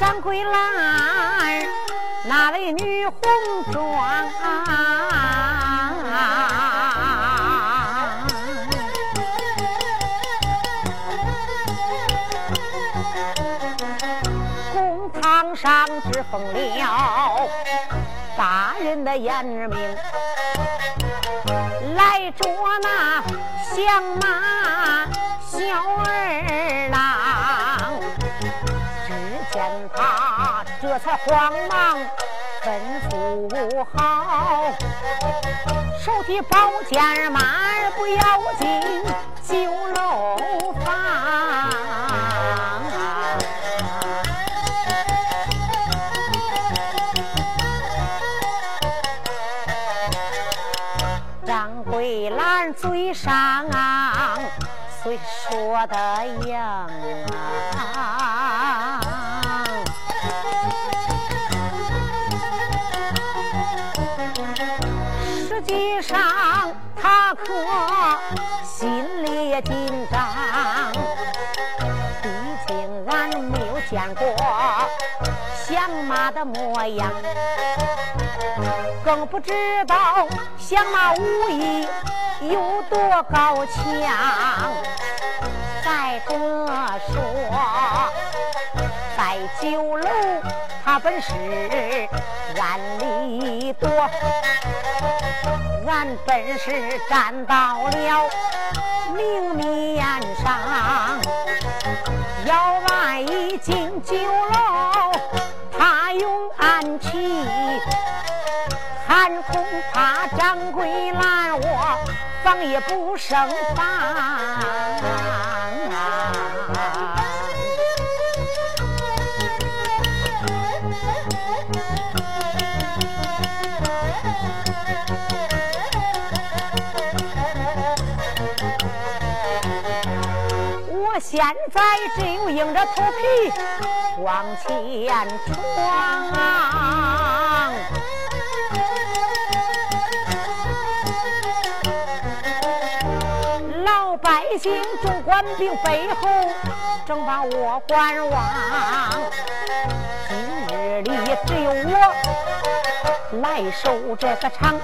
张桂兰，那位女红妆，公堂上只奉了大人的严命，来捉那相马只见他这才慌忙吩咐好，手提宝剑马儿不要紧，酒楼房。张桂兰嘴上虽说的硬心里也紧张。毕竟俺没有见过相马的模样，更不知道相马武艺有多高强。再者说，在酒楼。他本是万里多，咱本是站到了明面上。要来一进酒楼，他用暗器，还恐怕掌柜拦我防也不胜防。现在只有硬着头皮往前闯，老百姓众官兵背后正把我观望。今日里只有我来守这个场，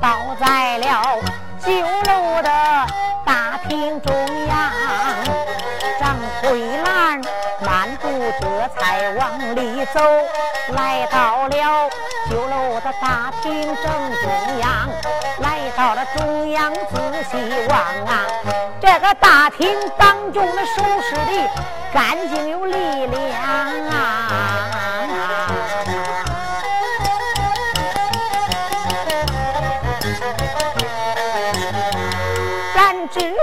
倒在了酒楼的。大厅中央，张桂兰漫步这才往里走，来到了酒楼的大厅正中央，来到了中央仔细望啊，这个大厅当中的收拾的干净有力量啊。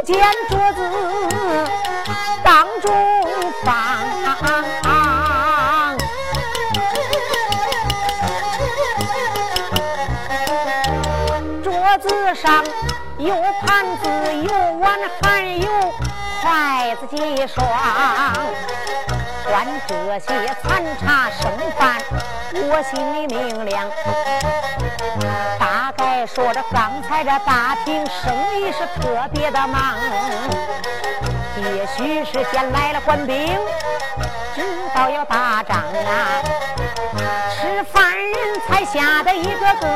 见桌子当中放，桌子上有盘子，有碗，还有筷子几双。观这些残茶剩饭，我心里明亮。大概说着刚才这大厅生意是特别的忙，也许是先来了官兵，知道要打仗啊。吃饭人才吓得一个个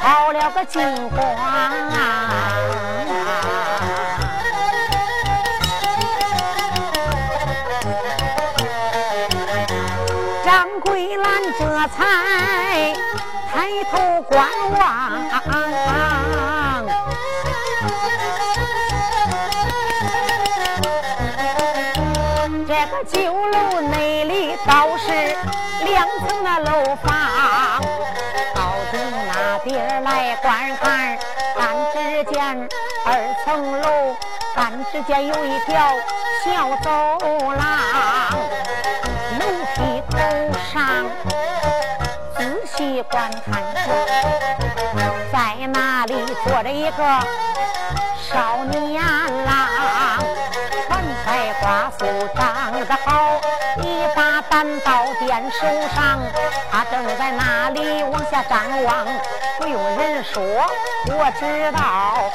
跑了个惊慌啊。兰这才抬头观望，这个酒楼内里倒是两层的楼房，到底那边来观看，但只见二层楼但只见有一条小走廊，观看，在那里坐着一个少年郎，穿戴花素长得好，一把单刀掂手上，他正在那里往下张望。不用人说，我知道。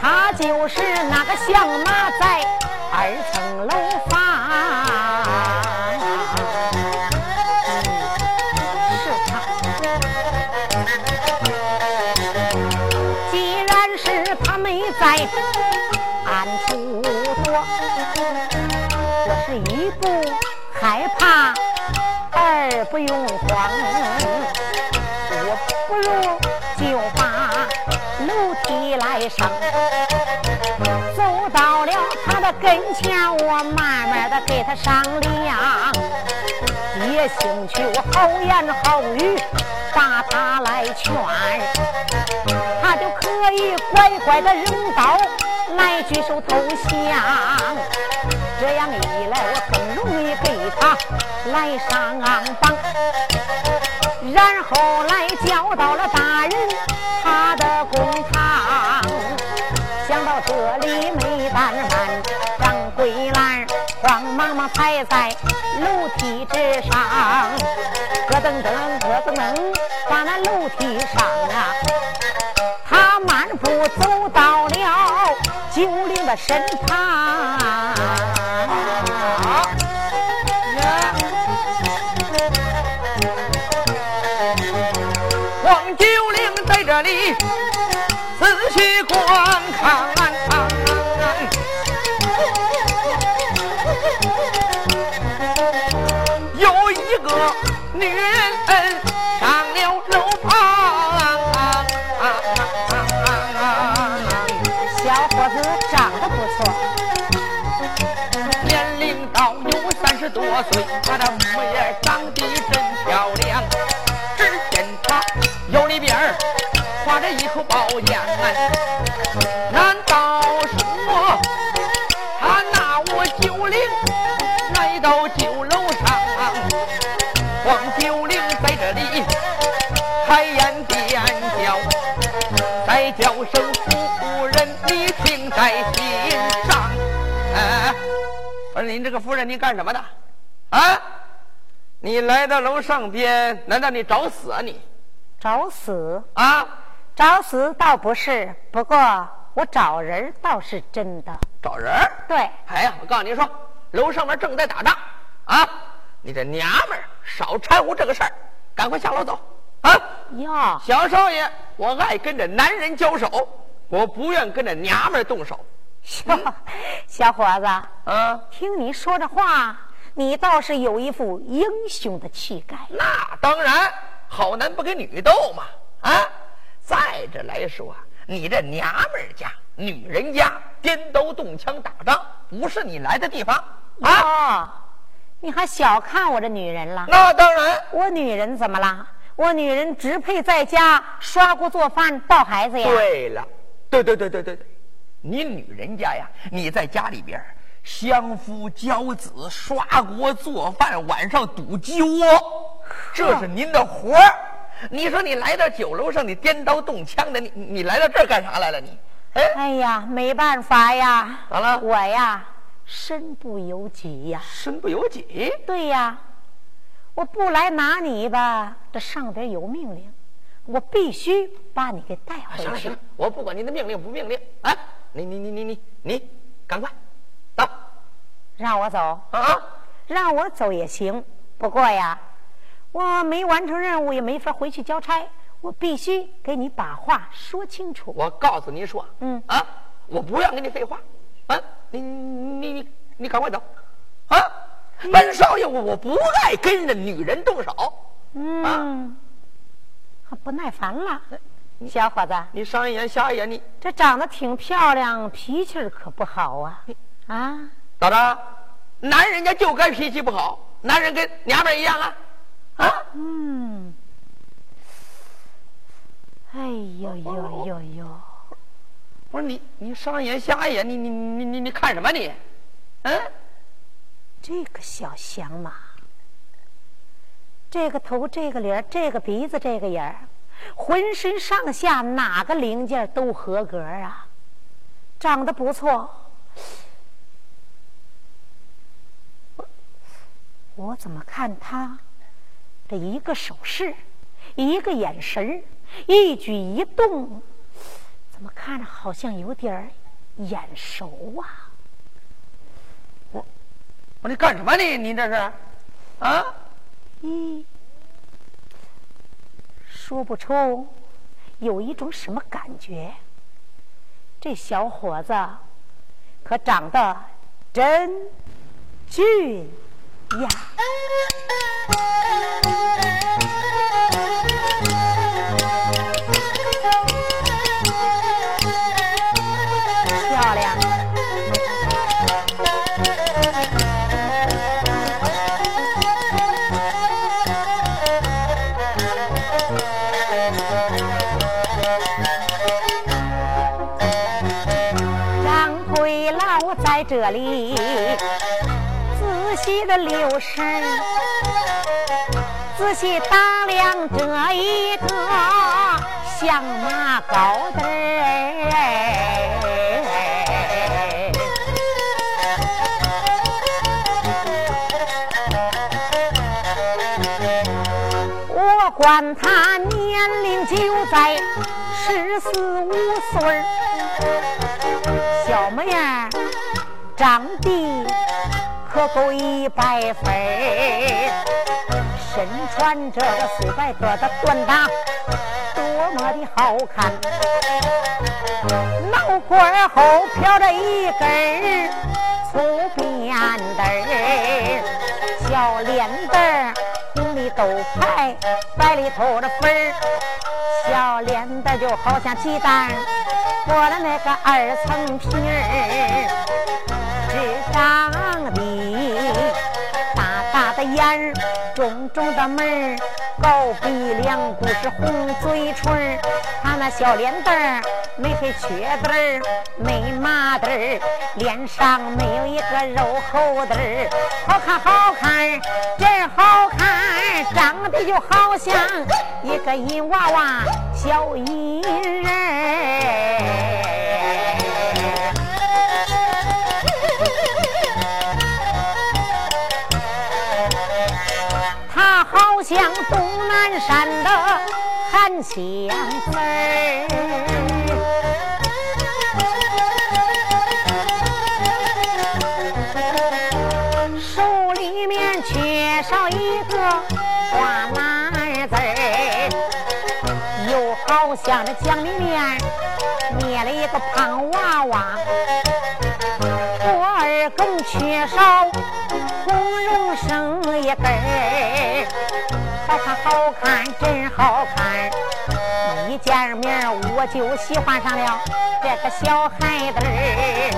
他就是那个相马在二层楼房，不用慌，我不如就把楼梯来上。走到了他的跟前，我慢慢的给他商量，也兴许我好言好语把他来劝，他就可以乖乖的扔刀来举手投降。这样一来，我更容易给他来上榜，然后来叫到了大人他的公堂。想到这里，没办法。桂兰慌忙忙踩在楼梯之上，咯噔噔，咯噔噔，把那楼梯上啊，他慢步走到了九龄的身旁。王九龄在这里仔细观看。多岁，他的模样长得真漂亮。只见他腰里边挎着一口宝剑，难道说他拿我九龄来到酒楼上？黄九龄在这里开言便叫，再叫声夫人，你听在心上。哎，我说您这个夫人，你干什么的？啊，你来到楼上边，难道你找死啊你？找死啊？找死倒不是，不过我找人倒是真的。找人？对。哎呀，我告诉你说，楼上面正在打仗啊。你这娘们儿少掺和这个事儿，赶快下楼走啊！哟，小少爷，我爱跟着男人交手，我不愿跟着娘们儿动手。小伙子，啊，听你说这话，你倒是有一副英雄的气概。那当然，好男不跟女斗嘛！啊，再者来说，你这娘们儿家、女人家颠刀动枪打仗，不是你来的地方啊！你还小看我这女人了？那当然，我女人怎么了？我女人只配在家刷锅做饭抱孩子呀。对了，对对对对对对，你女人家呀，你在家里边相夫教子、刷锅做饭、晚上堵鸡窝，这是您的活儿。你说你来到酒楼上，你颠刀动枪的，你你来到这儿干啥来了？你哎，哎呀，没办法呀，咋了？我呀。身不由己呀！身不由己？对呀，我不来拿你吧，这上边有命令，我必须把你给带回去。行了行了，我不管您的命令不命令，哎，你你你你你你，赶快走，让我走。啊！让我走也行，不过呀，我没完成任务也没法回去交差，我必须给你把话说清楚。我告诉你说，嗯。啊，我不愿跟你废话。啊，你你你你赶快走，啊！本少爷我我不爱跟着女人动手，嗯，不耐烦了，小伙子，你上一眼下一眼，你。这长得挺漂亮，脾气可不好啊，啊？咋着？男人家就该脾气不好，男人跟娘们一样啊，啊？嗯，哎呦呦呦呦！不是你你上眼下眼，你你你你你看什么你？嗯？这个小响马，这个头，这个脸，这个鼻子，这个眼儿，浑身上下哪个零件都合格啊，长得不错。我怎么看他这一个手势，一个眼神一举一动，怎么看着好像有点眼熟啊？我说你干什么呢？你这是，啊？咦，说不出，有一种什么感觉？这小伙子可长得真俊呀漂亮。张贵老在这里。仔细的留神，仔细打量这一个相马高登我管他年龄就在十四五岁小模样长得可够一百分身穿这个素白疙瘩短打，多么的好看。脑瓜后飘着一根粗辫儿，小脸蛋红里豆排，白里透着粉，小脸蛋就好像鸡蛋裹了那个二层皮儿。长的的眼，重重的门，高鼻梁，不是红嘴唇他那小脸蛋儿没黑缺子儿，没麻子儿，脸上没有一个肉厚子儿，好看好看真好看，长得就好像一个银娃娃小银人。像东南山的韩香子手里面缺少一个花篮子又好像这江里面捏了一个胖娃娃，我更缺少红绒绳一根好看，好看，真好看！一见面我就喜欢上了这个小孩子儿，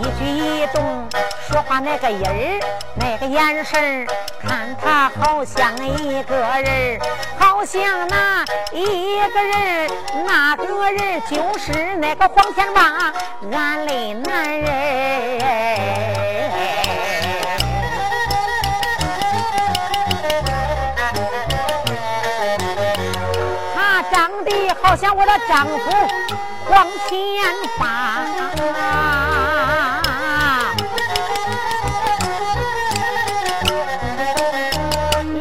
一举一动，说话那个音儿，那个眼神看他好像一个人好像那一个人那个人就是那个黄天霸，俺的男人。好像我的丈夫黄天霸，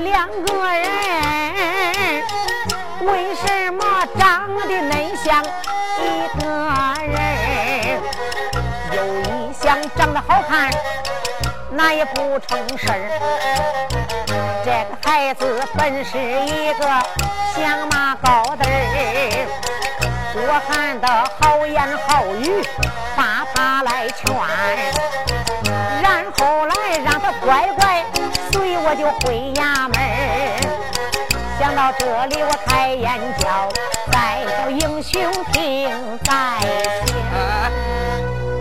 两个人为什么长得恁像一个人？有一项长得好看，那也不成事儿。这个孩子本是一个相马高登儿，我喊的好言好语把他来劝，然后来让他乖乖随我就回衙门。想到这里，我抬眼叫，再叫英雄听在心。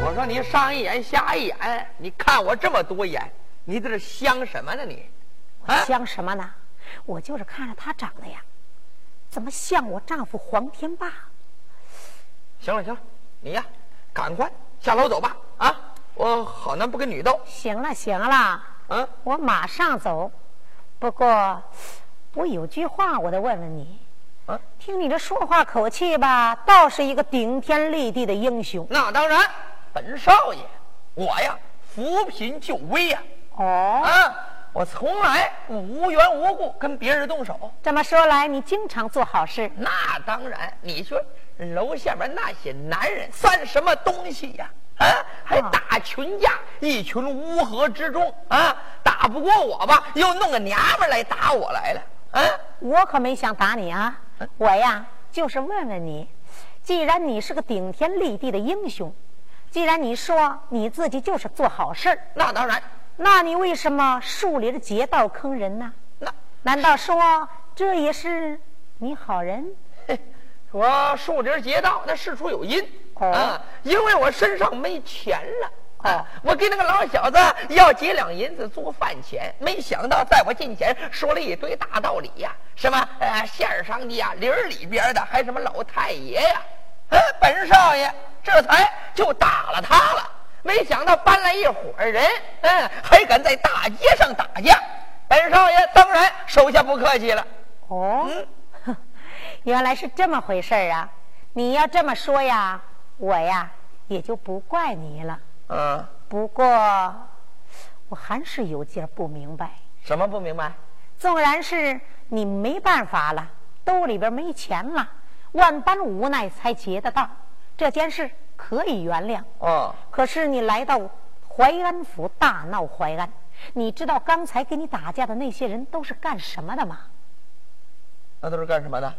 我说你上一眼下一眼，你看我这么多眼，你在这想什么呢你？啊想什么呢？我就是看着他长得呀，怎么像我丈夫黄天霸？行了行了，你呀，赶快下楼走吧，啊，我好男不跟女斗。行了行了，嗯，我马上走。不过我有句话，我得问问你。啊，听你这说话口气吧，倒是一个顶天立地的英雄。那当然，本少爷，我呀扶贫救危呀。哦，啊，我从来不无缘无故跟别人动手。这么说来，你经常做好事。那当然，你说楼下边那些男人算什么东西呀？啊，还打群架，一群乌合之众啊，打不过我吧，又弄个娘们来打我来了。啊，我可没想打你啊。我呀，就是问问你，既然你是个顶天立地的英雄，既然你说你自己就是做好事那当然，那你为什么树林的劫道坑人呢？那难道说这也是你好人？我树林劫道那事出有因啊，因为我身上没钱了。啊！我跟那个老小子要几两银子做饭钱，没想到在我近前说了一堆大道理呀，什么呃县上的呀，林里边的，还什么老太爷呀，呃，本少爷这才就打了他了。没想到搬来一伙人，嗯，还敢在大街上打架，本少爷当然手下不客气了。哦，原来是这么回事啊！你要这么说呀，我呀也就不怪你了。嗯，不过我还是有点不明白。什么不明白？纵然是你没办法了，兜里边没钱了，万般无奈才结的道，这件事可以原谅。哦。可是你来到淮安府大闹淮安，你知道刚才跟你打架的那些人都是干什么的吗？那都是干什么的？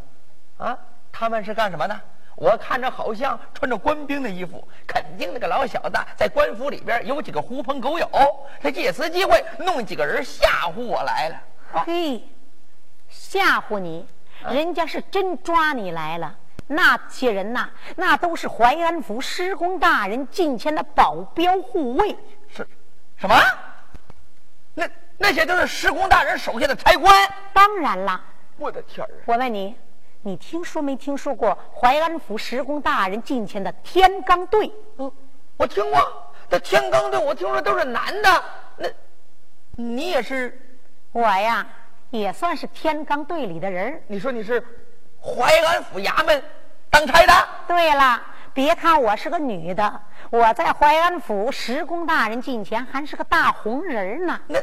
啊，他们是干什么的？我看着好像穿着官兵的衣服，肯定那个老小子在官府里边有几个狐朋狗友，他借此机会弄几个人吓唬我来了。嘿，吓唬你，人家是真抓你来了。那些人呐，那都是淮安府施公大人近前的保镖护卫。是，什么？那那些都是施公大人手下的差官？当然啦。我的天儿！我问你。你听说没听说过淮安府施公大人近前的天罡队？嗯，我听过。这天罡队，我听说都是男的。那，你也是？我呀，也算是天罡队里的人。你说你是淮安府衙门当差的？对了，别看我是个女的，我在淮安府施公大人近前还是个大红人呢。那，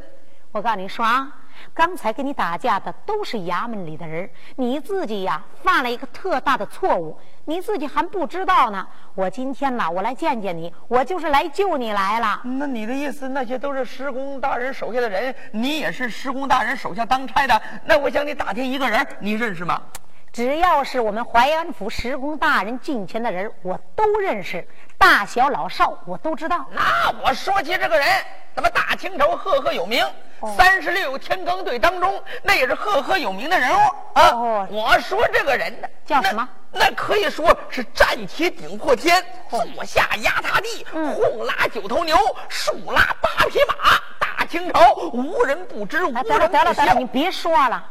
我告诉你说啊。刚才跟你打架的都是衙门里的人，你自己呀犯了一个特大的错误，你自己还不知道呢。我今天呐，我来见见你，我就是来救你来了。那你的意思，那些都是施公大人手下的人，你也是施公大人手下当差的？那我向你打听一个人，你认识吗？只要是我们淮安府施公大人近前的人，我都认识，大小老少我都知道。那我说起这个人，咱们大清朝赫赫有名。三十六天罡队当中，那也是赫赫有名的人物啊！我说这个人呢，叫什么？那可以说是站起顶破天，坐下压塌地，轰拉九头牛，竖拉八匹马。大清朝无人不知，无人不晓。得了得了，你别说了。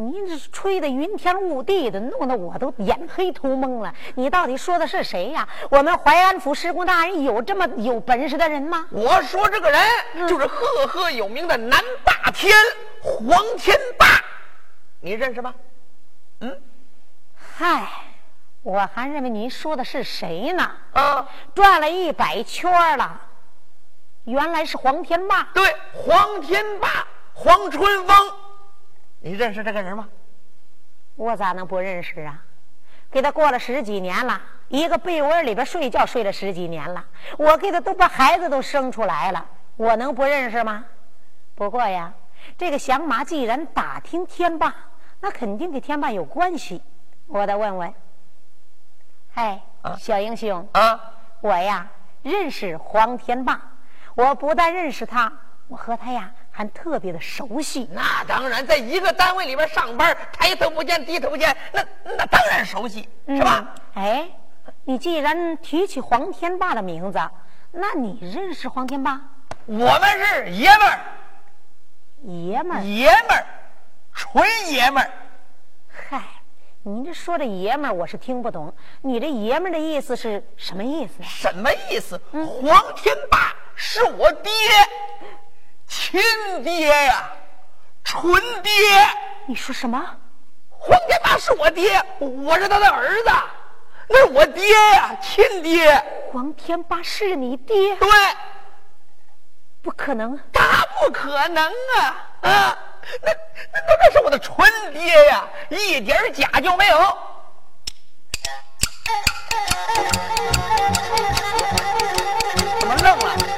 你这吹的云天雾地的，弄得我都眼黑头蒙了。你到底说的是谁呀？我们淮安府施公大人有这么有本事的人吗？我说这个人就是赫赫有名的南霸天黄天霸，你认识吗？嗯，嗨，我还认为您说的是谁呢？啊，转了一百圈了，原来是黄天霸。对，黄天霸，黄春风。你认识这个人吗？我咋能不认识啊？给他过了十几年了，一个被窝里边睡觉睡了十几年了，我给他都把孩子都生出来了，我能不认识吗？不过呀，这个响马既然打听天霸，那肯定跟天霸有关系。我得问问。嗨，小英雄啊，我呀认识黄天霸，我不但认识他，我和他呀。还特别的熟悉，那当然，在一个单位里边上班，抬头不见低头见，那那当然熟悉，是吧？哎，你既然提起黄天霸的名字，那你认识黄天霸？我们是爷们儿，爷们儿，爷们儿，纯爷们儿。嗨，你这说的爷们儿，我是听不懂。你这爷们儿的意思是什么意思？什么意思？黄天霸是我爹，亲爹呀，纯爹。你说什么？黄天霸是我爹，我是他的儿子，那是我爹呀，亲爹。黄天霸是你爹？对。不可能，大不可能啊！啊，那那那是我的纯爹呀，一点假就没有。怎么愣了？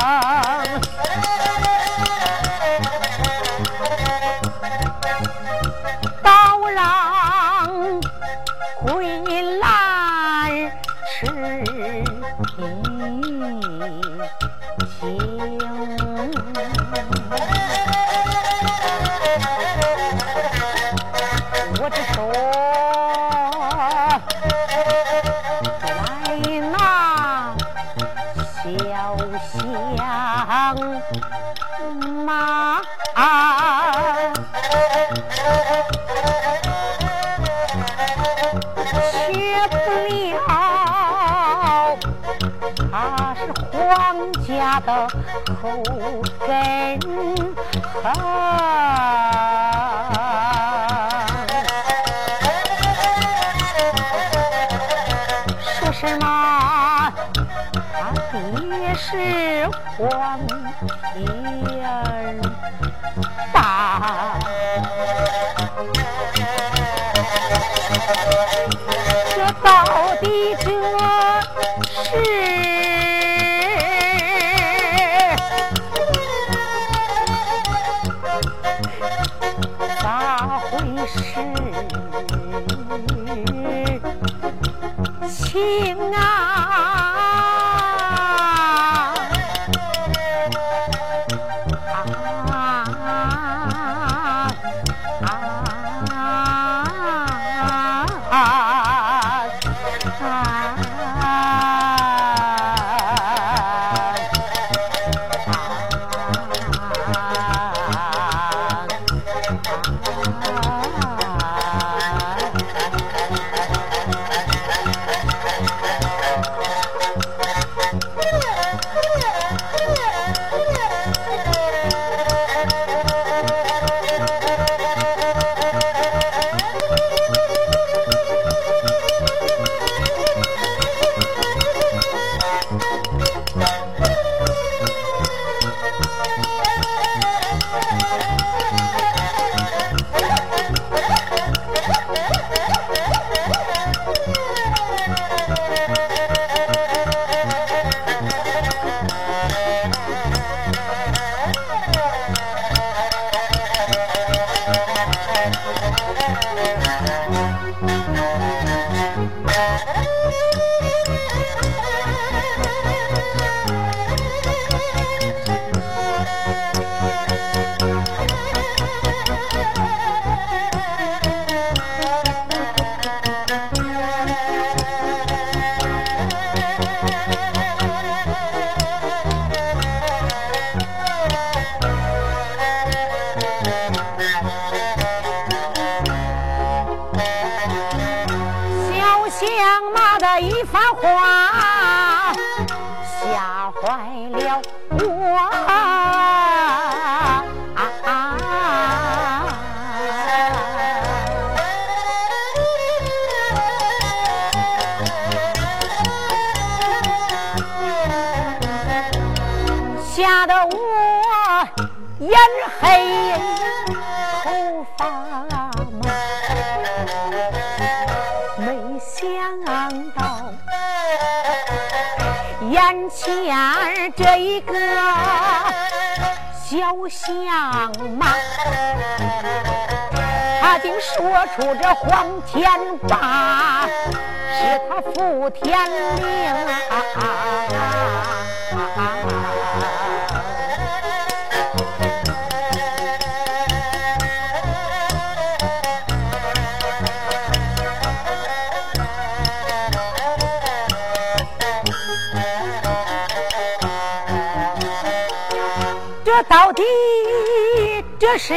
到眼前这一个小相马，他竟说出这黄天霸是他父天命啊！这是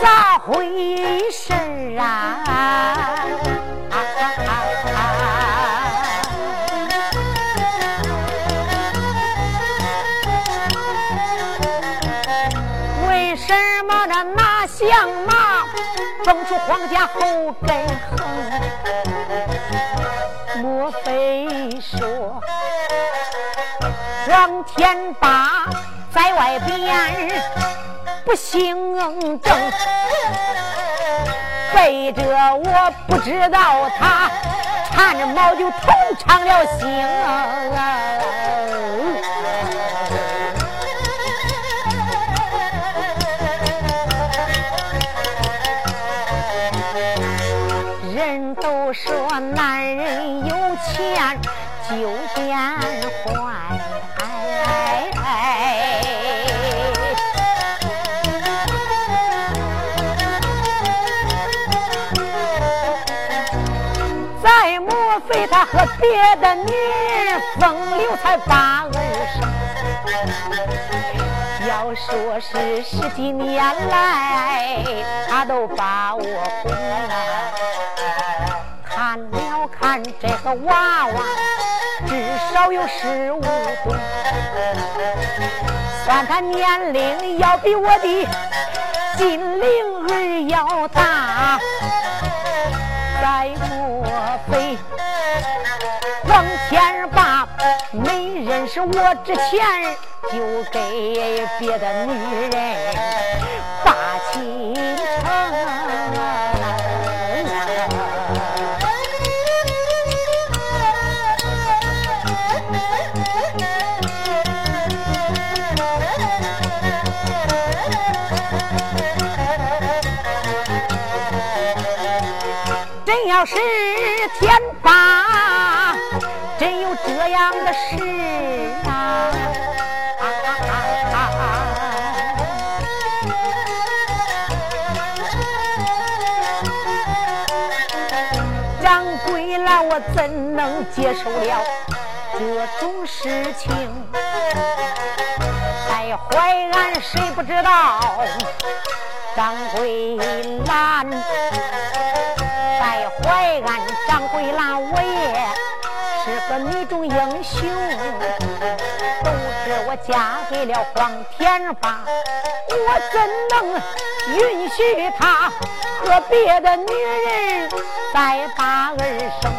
咋回事啊？为什么这那相马蹦出皇家后跟横？莫非说黄天霸？在外边不行正，背着我不知道他缠着毛就偷尝了腥。人都说男人非他和别的女人风流才把儿生，要说是十几年来，他都把我哄了。看了看这个娃娃，至少有十五岁，算他年龄要比我的金灵儿要大，再莫非？天霸没认识我之前，就给别的女人把情成。真要是天霸。真有这样的事啊！掌柜来，我怎能接受了这种事情？在淮安谁不知道？掌柜兰，在淮安掌柜兰，我也。英雄，都是我嫁给了黄天霸，我怎能允许他和别的女人再把儿生？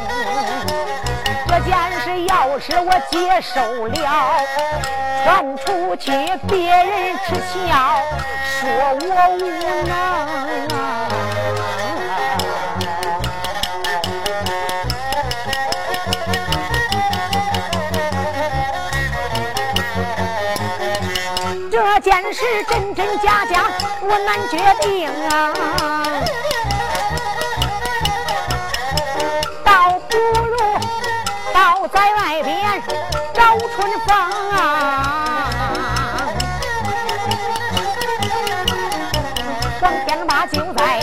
这件事要是我接受了，传出去别人耻笑，说我无能。这件事真真假假，我难决定啊！倒不如倒在外边找春风啊！黄天霸就在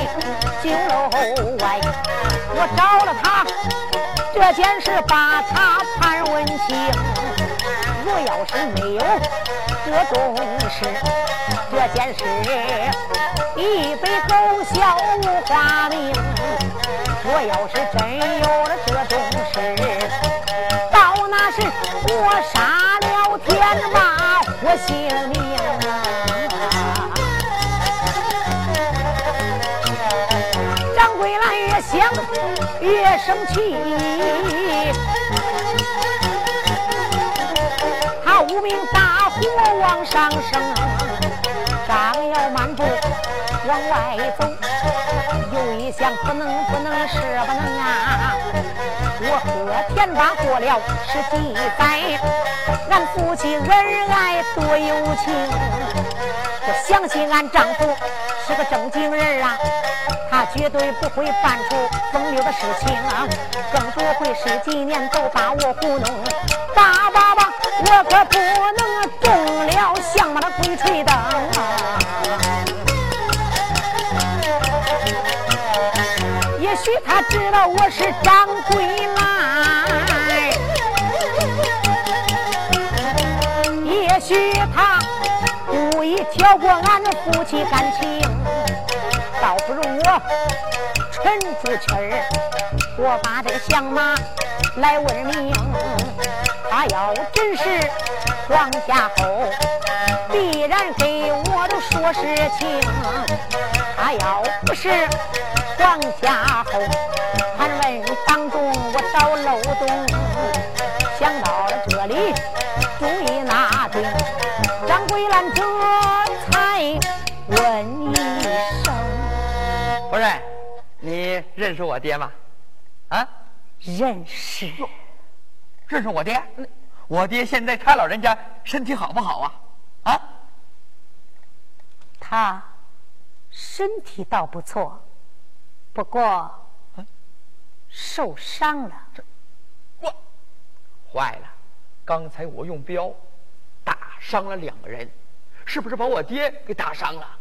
酒楼外，我找了他，这件事把他盘问清。我要是没有这种事，这件事一杯狗笑无花名。我要是真有了这种事，到那时我杀了天马，我性命！掌柜来越想越生气。无名大火往上升，刚要漫步往外走，又一想不能不能是不能啊！我和田霸过了十几载，俺夫妻恩爱多有情，我相信俺丈夫是个正经人啊，他绝对不会办出风流的事情，更不会十几年都把我糊弄。大爸爸，我可不能中了相马的鬼吹灯啊！也许他知道我是张桂兰，也许他故意挑拨俺的夫妻感情，倒不如我沉住气儿，我把这个相马来问明。他要真是黄家后，必然给我都说实情；他要不是黄家后，盘问当中我找漏洞。想到了这里，主意拿定，张桂兰这才问你：“，你认识我爹吗？啊？认识。”认识我爹？我爹现在他老人家身体好不好啊？啊？他身体倒不错，不过受伤了。我坏了！刚才我用镖打伤了两个人，是不是把我爹给打伤了？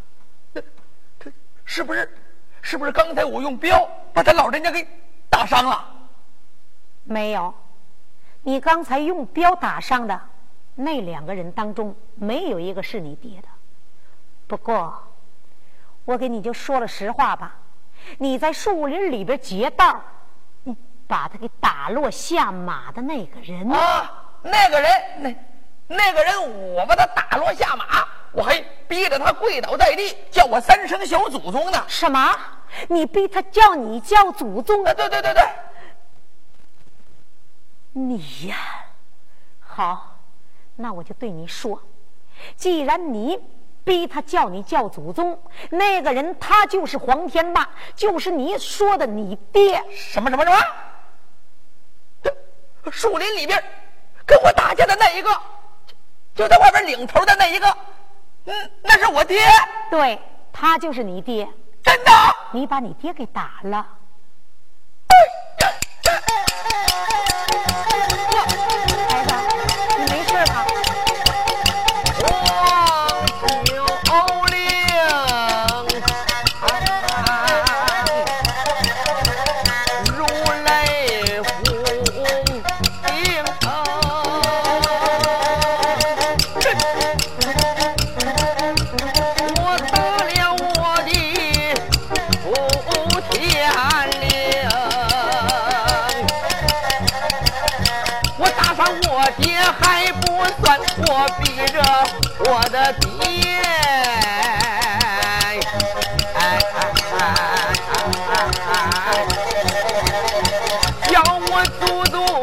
他是不是？是不是刚才我用镖把他老人家给打伤了？没有。你刚才用镖打伤的那两个人当中，没有一个是你爹的。不过，我给你就说了实话吧，你在树林里边劫道，把他给打落下马的那个人啊，那个人，那那个人，我把他打落下马，我还逼着他跪倒在地，叫我三声小祖宗呢。什么？你逼他叫你叫祖宗？啊，对对对对。你呀，好，那我就对你说，既然你逼他叫你叫祖宗，那个人他就是黄天霸，就是你说的你爹。什么什么什么？树林里边跟我打架的那一个，就在外边领头的那一个，嗯，那是我爹。对，他就是你爹。真的？你把你爹给打了。还不算我逼着我的爹。叫我祖宗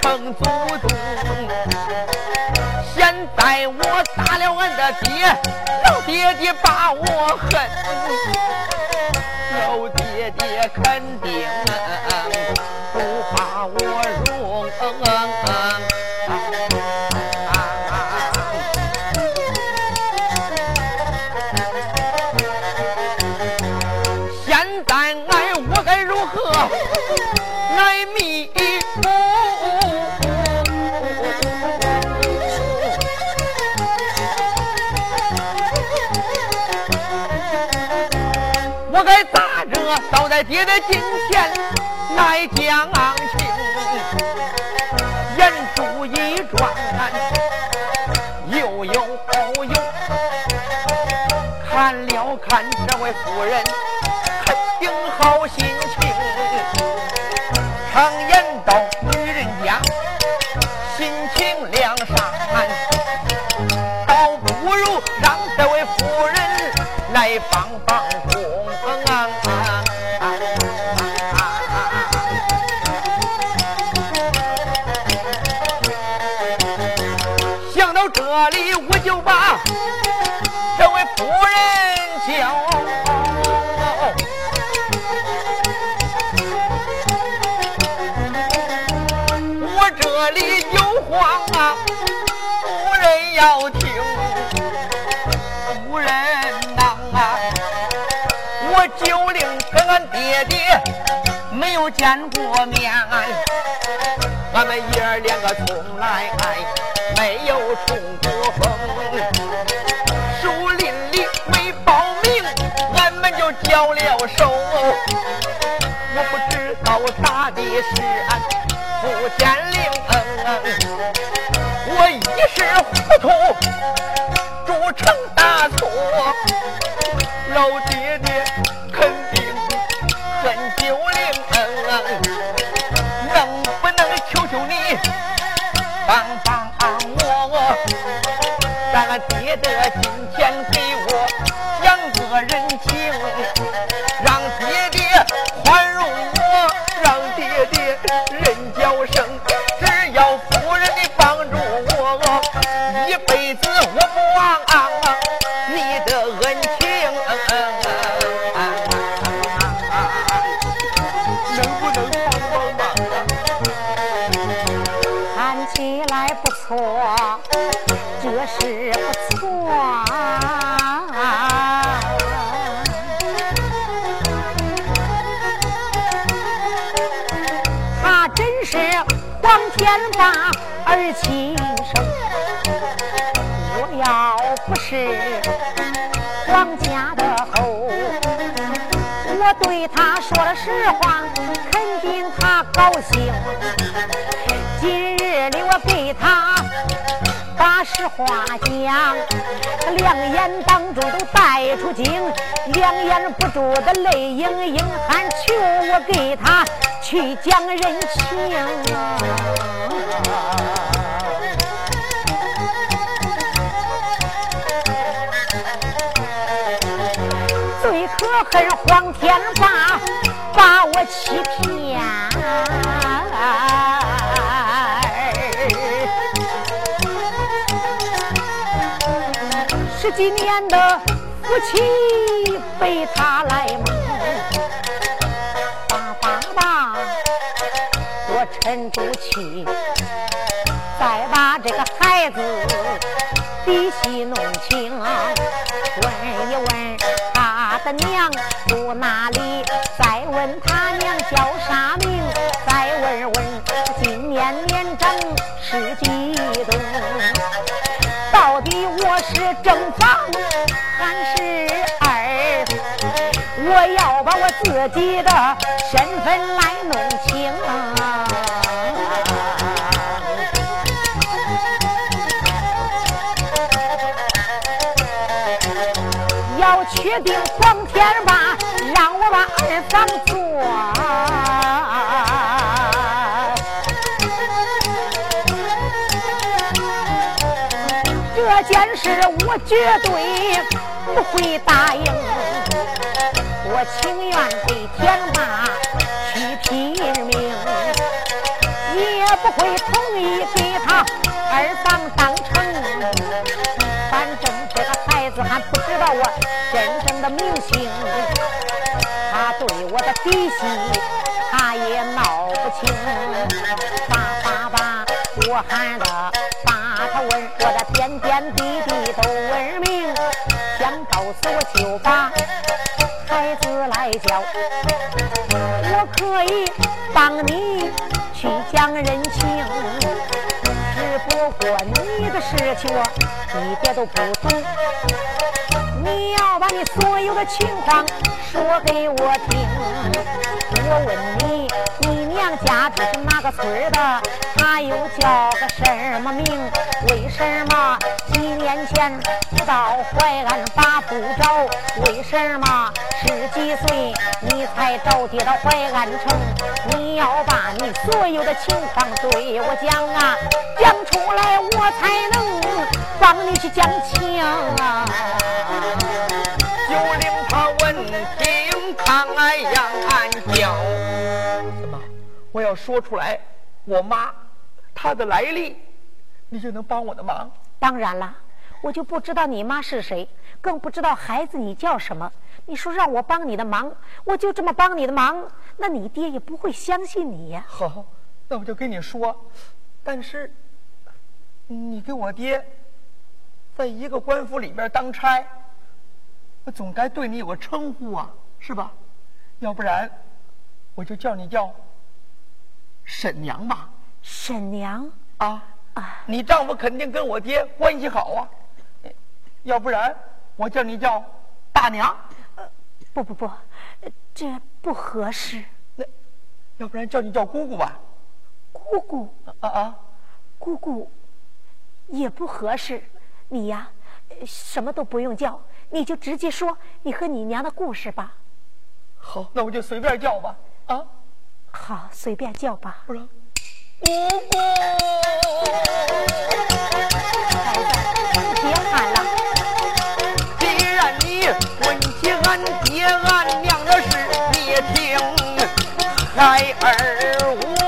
称祖宗？现在我打了俺的爹，老爹爹把我恨。老爹爹肯定不把我容。爹的金钱乃将情，言珠一转，又有有，看了看这位夫人，有话啊，夫人要听。夫人呐，我九龄跟俺爹爹没有见过面，俺们爷儿两个从来没有冲过锋，树林里没报名，俺们就交了手。我不知道咋的是俺不见令，是糊涂，铸成大错。老爹爹肯定很丢灵，能不能求求你帮帮？我，咱爹的心说了实话，肯定他高兴。今日里我给他。把实话讲，他两眼当中都带出睛，两眼不住的泪盈盈，还求我给他去讲人情。我恨黄天霸把我欺骗。十几年的夫妻被他来蒙，爸爸爸，我沉住气，再把这个孩子底细弄清。的娘住哪里？再问他娘叫啥名？再问问今年年长是几冬？到底我是正房还是二？我要把我自己的身份来弄清。要确定，把二房做。这件事我绝对不会答应，我情愿给天骂去拼他也闹不清。爸爸爸，我喊他把他问我的点点滴滴都问明，想告诉我就把孩子来叫，我可以帮你去讲人情。只不过你的事情我一点都不懂，把你所有的情况说给我听。我问你，你娘家这是哪个村的？他又叫个什么名？为什么几年前不到淮安把不着？为什么十几岁你才着爹到淮安城？你要把你所有的情况对我讲啊，讲出来我才能帮你去讲情啊。就令他闻听，看俺杨俺叫。怎么？我要说出来，我妈她的来历，你就能帮我的忙？当然了，我就不知道你妈是谁，更不知道孩子你叫什么。你说让我帮你的忙，我就这么帮你的忙，那你爹也不会相信你呀。好，那我就跟你说，但是你跟我爹在一个官府里边当差，我总该对你有个称呼啊，是吧？要不然我就叫你叫沈娘吧。沈娘啊啊，你丈夫肯定跟我爹关系好啊，要不然我叫你叫大娘。不不不，这不合适。那要不然叫你叫姑姑吧。姑姑啊啊，姑姑也不合适。你呀，什么都不用叫，你就直接说你和你娘的故事吧。好，那我就随便叫吧。啊，好，随便叫吧。不是，姑姑，孩子，别喊了。既然你问起俺爹俺娘的事，你也听孩儿我。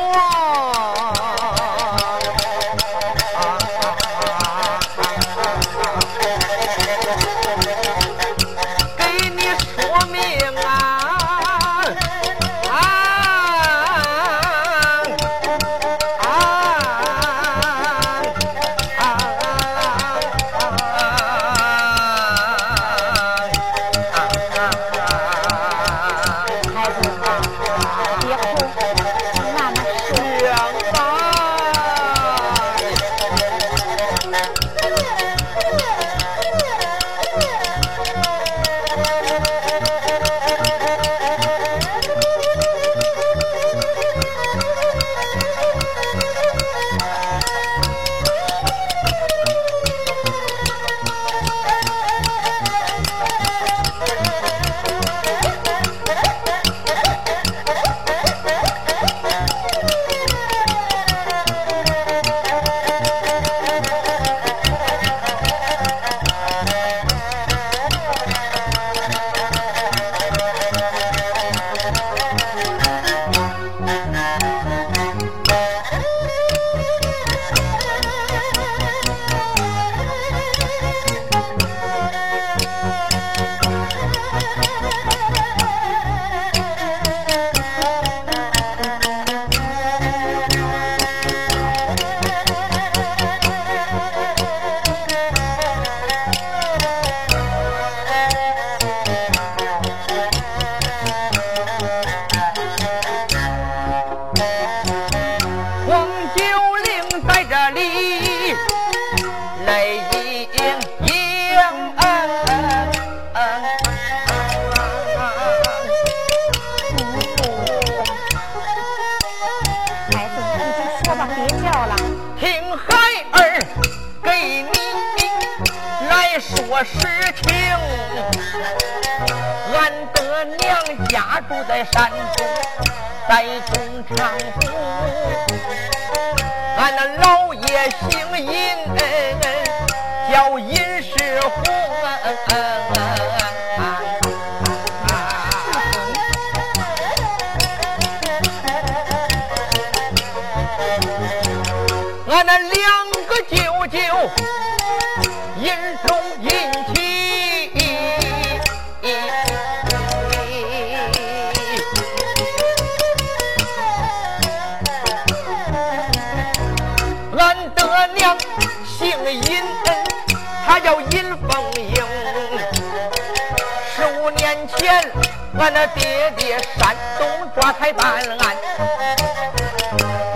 俺那爹爹山东抓财办案。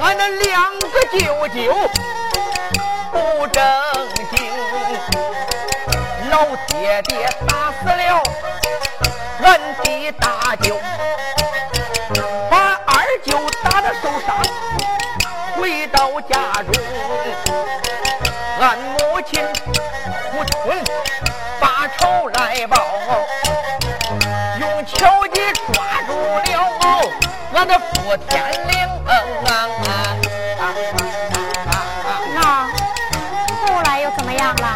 俺那两个舅舅不正经，老爹爹打死了俺的大舅，把二舅打得受伤，回到家中，俺母亲哭春把仇来报，巧计抓住了俺的傅天灵。那后来又怎么样了？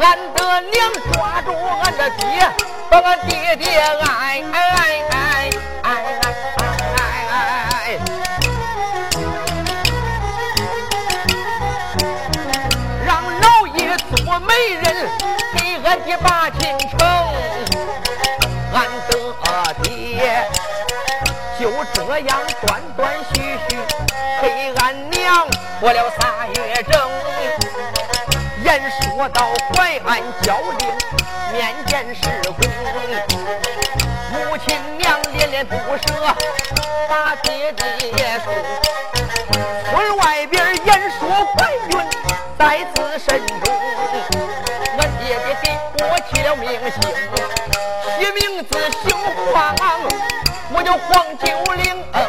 俺的娘抓住俺的爹，把俺爹爹爱爱爱爱爱爱爱，让老爷做媒人俺爹把亲成，俺的爹。就这样断断续续陪俺娘过了仨月整，言说到淮安交令面见师公，母亲娘恋恋不舍把爹爹送，村外边言说怀孕在自身中，起了名姓，起名字姓黄。我叫黄九龄，黄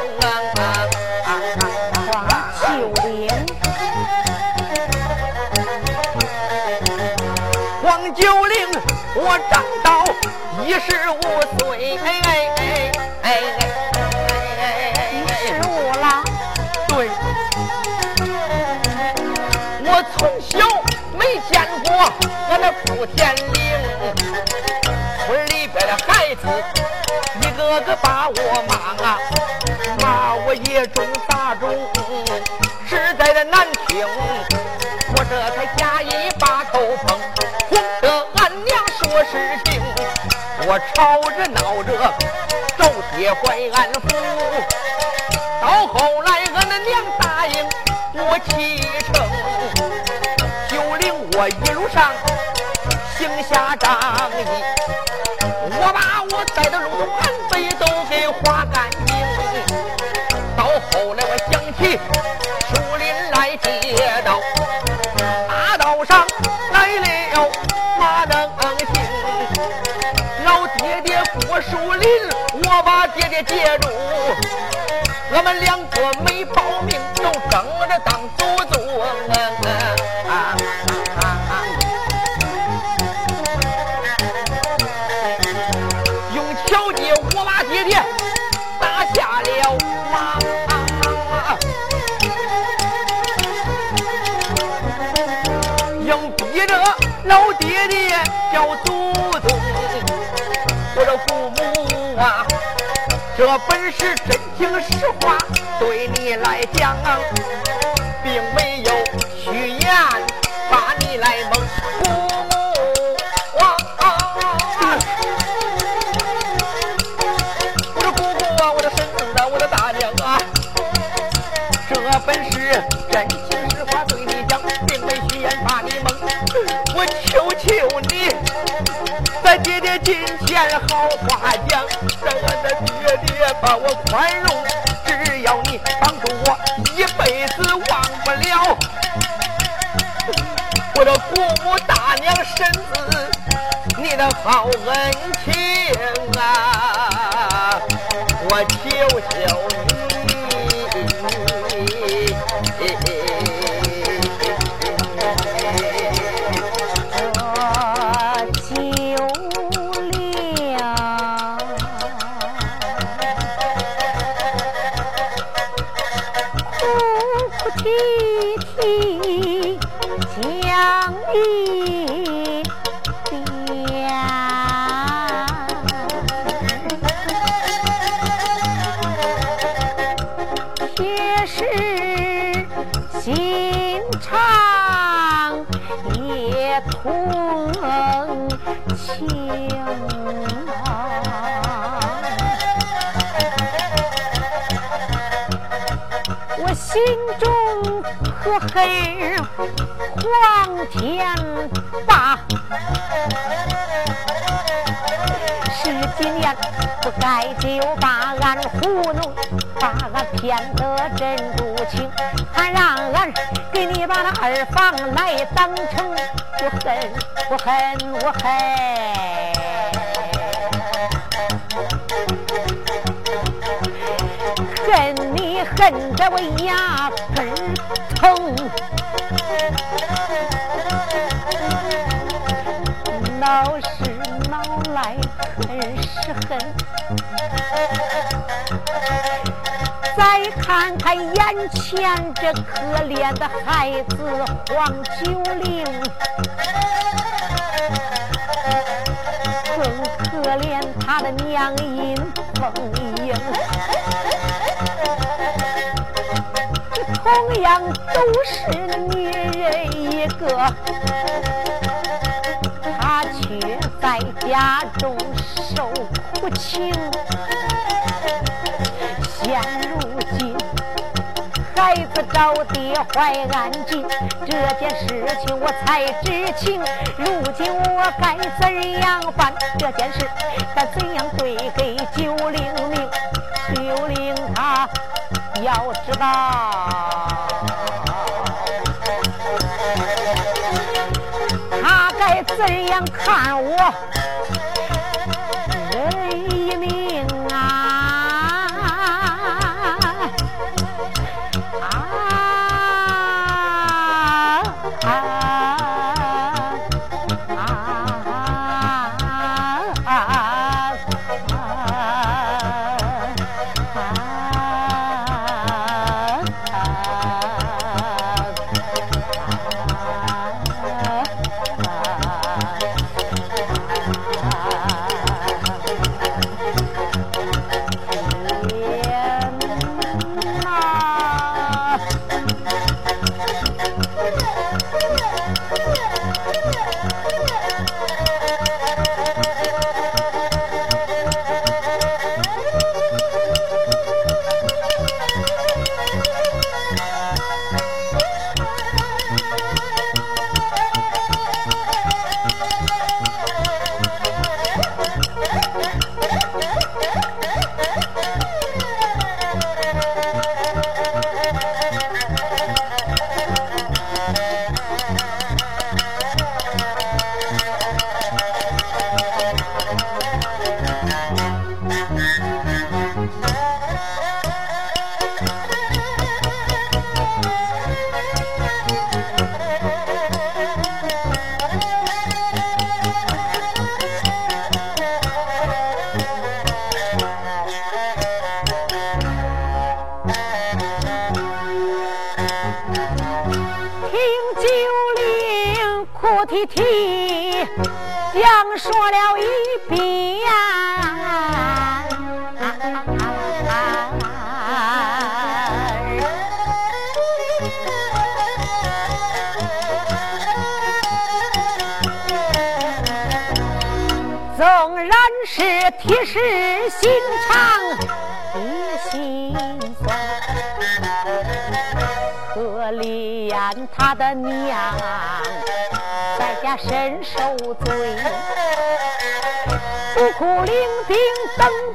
九龄，黄九龄，我长到一十五岁，哎哎哎哎哎，把我骂啊，骂我也中大中，实在的难听。我这才假意把头碰，哄得俺娘说事情。我吵着闹着找爹怀安抚，到后来俺的娘答应我启程，就领我一路上行侠仗义，我把我带到路盘。都给划干净。到后来我想起树林来接道，大道上来了马能行。老爹爹过树林，我把爹爹接住。我们两个没报名，都争着当祖宗。这本是真情实话，对你来讲，并没有虚言，把你来蒙。父母啊，我的姑姑啊，我的婶子啊，我的大娘啊，这本是真情实话对你讲，并没虚言把你蒙。我求。今天好话讲，让俺的爹爹把我宽容。只要你帮助我，一辈子忘不了我的姑母大娘婶子，你的好恩情啊！我求求你。恨黄天霸，十几年不该就把俺糊弄，把俺骗得真不情，还让俺给你把那二房来当成，我恨我恨我恨。恨你恨得我牙，闹是闹来恨是恨。再看看眼前这可怜的孩子黄九龄，更可怜他的娘尹凤英。同样都是女人一个，她却在家中受苦情。现如今孩子找爹怀安静，这件事情我才知情。如今我该怎样办？这件事该怎样对给九灵明？九灵他。要知道，他该怎样看我？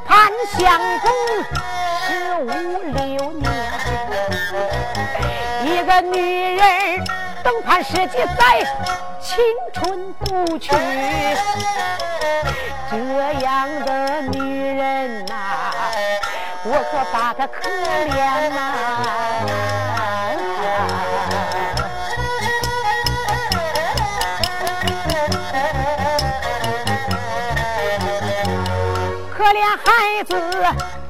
盼相公十五六年，一个女人等盼十几载，青春不去，这样的女人呐，我可把她可怜呐。孩子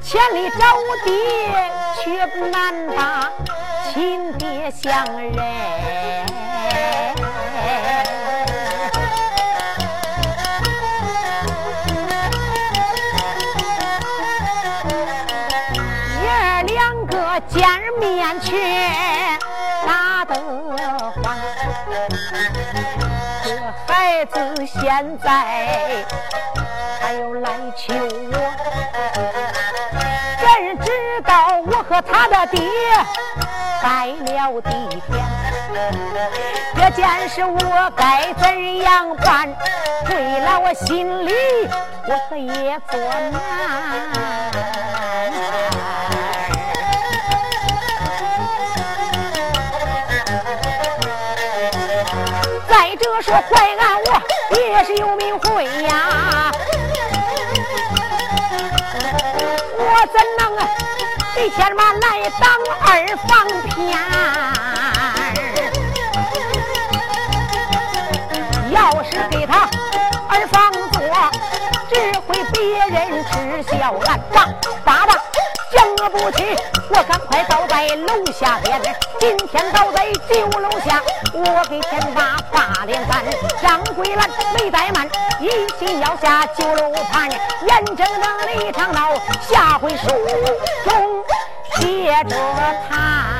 千里找爹，却不难把亲爹相认。爷儿两个见面去打得欢，这孩子现在还要来求我，怎知道我和他的爹拜了地天，这件事我该怎样办？为了我心里，我可也作难。再者说淮安，我也是有名讳呀，我怎能给天妈来当二房偏？要是给他二房做，只会别人耻笑俺张爸爸。讲不起，我赶快倒在楼下边。今天倒在酒楼下，我给天发把脸干。张桂兰没怠慢，一心要下酒楼盘。眼睁睁的一场闹，下回书中接着谈。